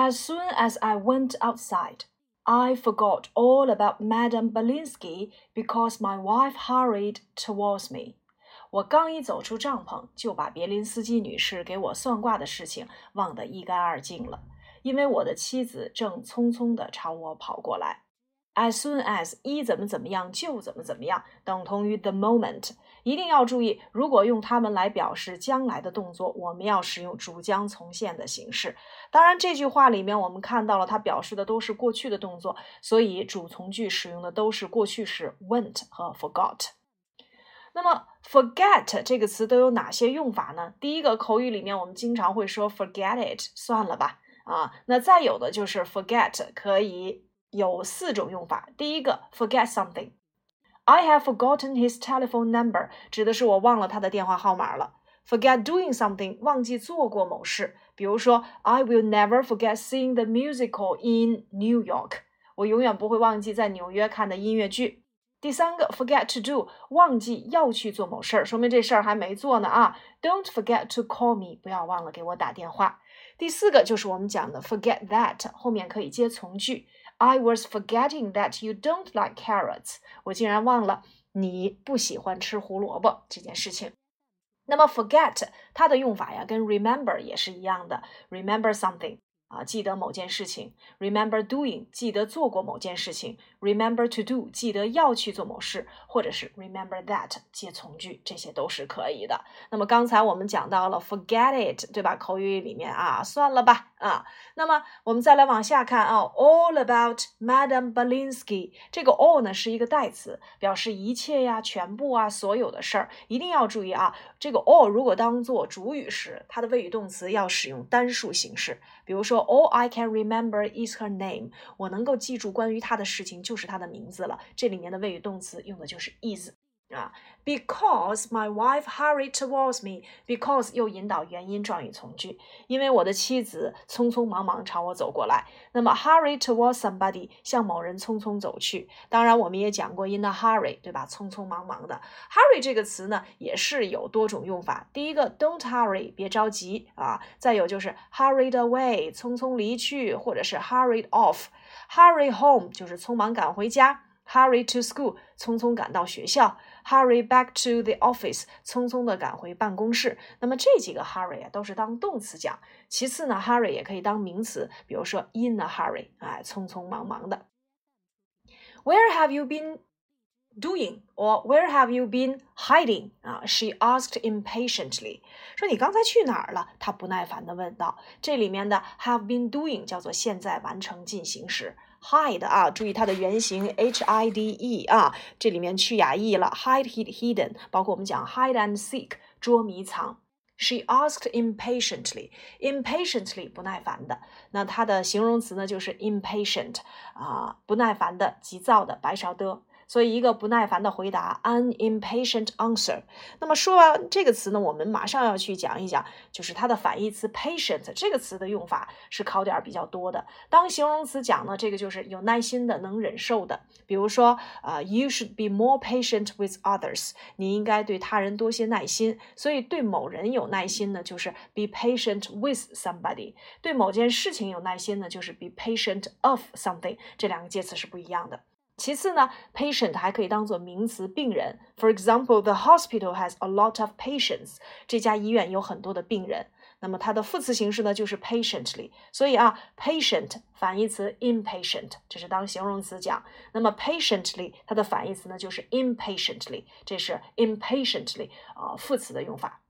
As soon as I went outside, I forgot all about Madame Belinsky because my wife hurried towards me. 我刚一走出帐篷，就把别林斯基女士给我算卦的事情忘得一干二净了，因为我的妻子正匆匆地朝我跑过来。As soon as 一怎么怎么样就怎么怎么样，等同于 the moment。一定要注意，如果用它们来表示将来的动作，我们要使用主将从现的形式。当然，这句话里面我们看到了，它表示的都是过去的动作，所以主从句使用的都是过去时 went 和 forgot。那么 forget 这个词都有哪些用法呢？第一个口语里面我们经常会说 forget it，算了吧啊。那再有的就是 forget 可以有四种用法。第一个 forget something I have forgotten his telephone number，指的是我忘了他的电话号码了。forget doing something，忘记做过某事。比如说，I will never forget seeing the musical in New York，我永远不会忘记在纽约看的音乐剧。第三个，forget to do，忘记要去做某事儿，说明这事儿还没做呢啊。Don't forget to call me，不要忘了给我打电话。第四个就是我们讲的 forget that，后面可以接从句。I was forgetting that you don't like carrots，我竟然忘了你不喜欢吃胡萝卜这件事情。那么 forget 它的用法呀，跟 remember 也是一样的，remember something。啊，记得某件事情，remember doing，记得做过某件事情，remember to do，记得要去做某事，或者是 remember that 接从句，这些都是可以的。那么刚才我们讲到了 forget it，对吧？口语里面啊，算了吧啊。那么我们再来往下看啊，all about Madam Belinsky，这个 all 呢是一个代词，表示一切呀、全部啊、所有的事儿。一定要注意啊，这个 all 如果当做主语时，它的谓语动词要使用单数形式，比如说。All I can remember is her name。我能够记住关于她的事情就是它的名字了。这里面的谓语动词用的就是 is。啊，because my wife hurried towards me。because 又引导原因状语从句，因为我的妻子匆匆忙忙朝我走过来。那么 hurry towards somebody 向某人匆匆走去。当然，我们也讲过 in a hurry，对吧？匆匆忙忙的。hurry 这个词呢，也是有多种用法。第一个，don't hurry，别着急啊。再有就是 hurried away，匆匆离去，或者是 hurried off。hurry home 就是匆忙赶回家。hurry to school，匆匆赶到学校。Hurry back to the office，匆匆的赶回办公室。那么这几个 hurry 啊，都是当动词讲。其次呢，hurry 也可以当名词，比如说 in a hurry，哎，匆匆忙忙的。Where have you been doing? Or where have you been hiding? 啊，she asked impatiently，说你刚才去哪儿了？她不耐烦的问道。这里面的 have been doing 叫做现在完成进行时。Hide 啊，注意它的原型 h i d e 啊，这里面去哑 e 了，hide hid hidden，包括我们讲 hide and seek 捉迷藏。She asked impatiently，impatiently 不耐烦的，那它的形容词呢就是 impatient 啊，不耐烦的，急躁的，白勺的。所以，一个不耐烦的回答，an impatient answer。那么说完这个词呢，我们马上要去讲一讲，就是它的反义词 patient 这个词的用法是考点比较多的。当形容词讲呢，这个就是有耐心的，能忍受的。比如说，啊，you should be more patient with others。你应该对他人多些耐心。所以，对某人有耐心呢，就是 be patient with somebody；对某件事情有耐心呢，就是 be patient of something。这两个介词是不一样的。其次呢，patient 还可以当做名词，病人。For example, the hospital has a lot of patients。这家医院有很多的病人。那么它的副词形式呢，就是 patiently。所以啊，patient 反义词 impatient，这是当形容词讲。那么 patiently 它的反义词呢，就是 impatiently，这是 impatiently 啊副词的用法。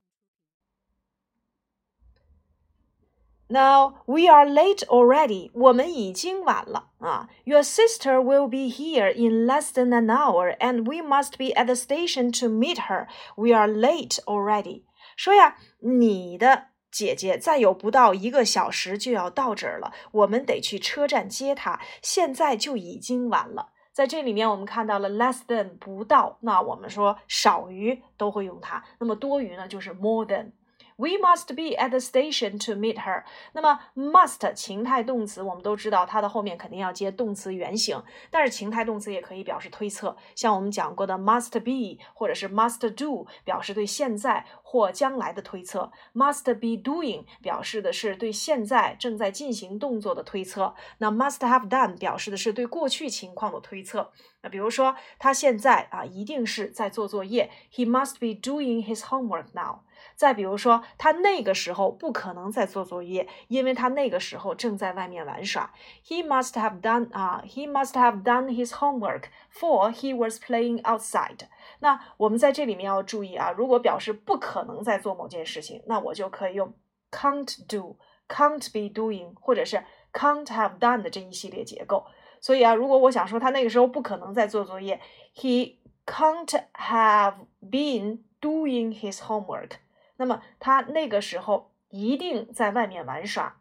Now we are late already. 我们已经晚了啊。Your sister will be here in less than an hour, and we must be at the station to meet her. We are late already. 说呀，你的姐姐再有不到一个小时就要到这儿了，我们得去车站接她。现在就已经晚了。在这里面，我们看到了 less than 不到，那我们说少于都会用它。那么多余呢，就是 more than。We must be at the station to meet her。那么 must 情态动词，我们都知道它的后面肯定要接动词原形，但是情态动词也可以表示推测，像我们讲过的 must be 或者是 must do，表示对现在或将来的推测。must be doing 表示的是对现在正在进行动作的推测。那 must have done 表示的是对过去情况的推测。那比如说，他现在啊一定是在做作业，He must be doing his homework now。再比如说，他那个时候不可能在做作业，因为他那个时候正在外面玩耍。He must have done 啊，He must have done his homework for he was playing outside。那我们在这里面要注意啊，如果表示不可能在做某件事情，那我就可以用 can't do、can't be doing，或者是 can't have done 的这一系列结构。所以啊，如果我想说他那个时候不可能在做作业，He can't have been doing his homework。那么他那个时候一定在外面玩耍。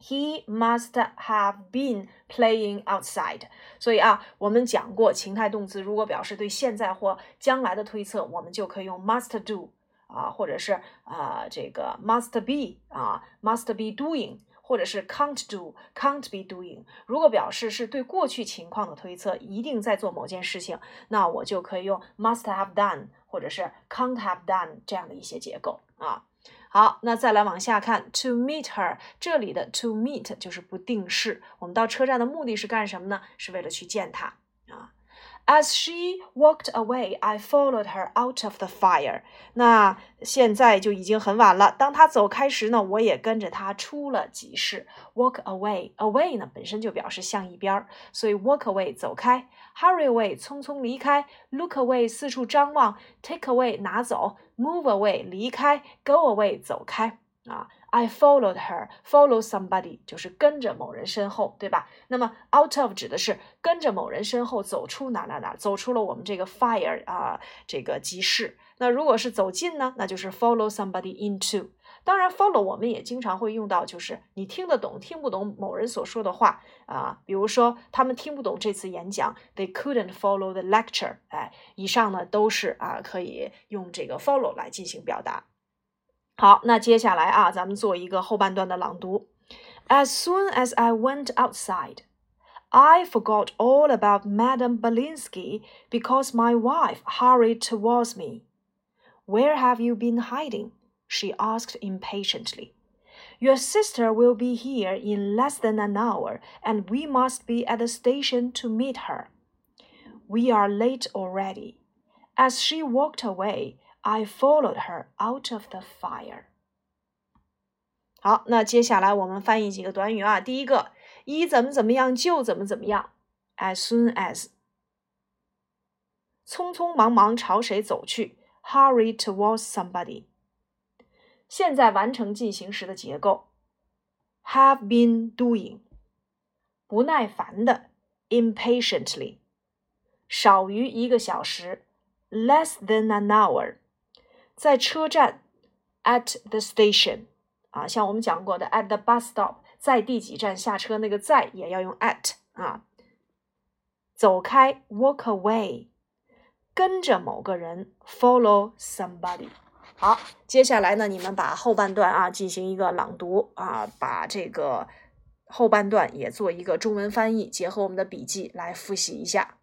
He must have been playing outside。所以啊，我们讲过情态动词如果表示对现在或将来的推测，我们就可以用 must do 啊，或者是啊这个 must be 啊 must be doing。或者是 can't do, can't be doing。如果表示是对过去情况的推测，一定在做某件事情，那我就可以用 must have done 或者是 can't have done 这样的一些结构啊。好，那再来往下看，to meet her，这里的 to meet 就是不定式。我们到车站的目的是干什么呢？是为了去见她。As she walked away, I followed her out of the fire. 那现在就已经很晚了。当她走开时呢，我也跟着她出了集市。Walk away, away 呢本身就表示向一边儿，所以 walk away 走开，hurry away 匆匆离开，look away 四处张望，take away 拿走，move away 离开，go away 走开啊。I followed her. Follow somebody 就是跟着某人身后，对吧？那么 out of 指的是跟着某人身后走出哪哪哪，走出了我们这个 fire 啊，这个集市。那如果是走近呢，那就是 follow somebody into。当然，follow 我们也经常会用到，就是你听得懂听不懂某人所说的话啊。比如说，他们听不懂这次演讲，They couldn't follow the lecture。哎，以上呢都是啊可以用这个 follow 来进行表达。好，那接下来啊，咱们做一个后半段的朗读。As soon as I went outside, I forgot all about Madame Belinsky because my wife hurried towards me. Where have you been hiding? she asked impatiently. Your sister will be here in less than an hour, and we must be at the station to meet her. We are late already. As she walked away, I followed her out of the fire。好，那接下来我们翻译几个短语啊。第一个，一怎么怎么样就怎么怎么样，as soon as，匆匆忙忙朝谁走去，hurry towards somebody。现在完成进行时的结构，have been doing，不耐烦的，impatiently，少于一个小时，less than an hour。 在车站，at the station，啊，像我们讲过的，at the bus stop，在第几站下车，那个在也要用 at 啊。走开，walk away，跟着某个人，follow somebody。好，接下来呢，你们把后半段啊进行一个朗读啊，把这个后半段也做一个中文翻译，结合我们的笔记来复习一下。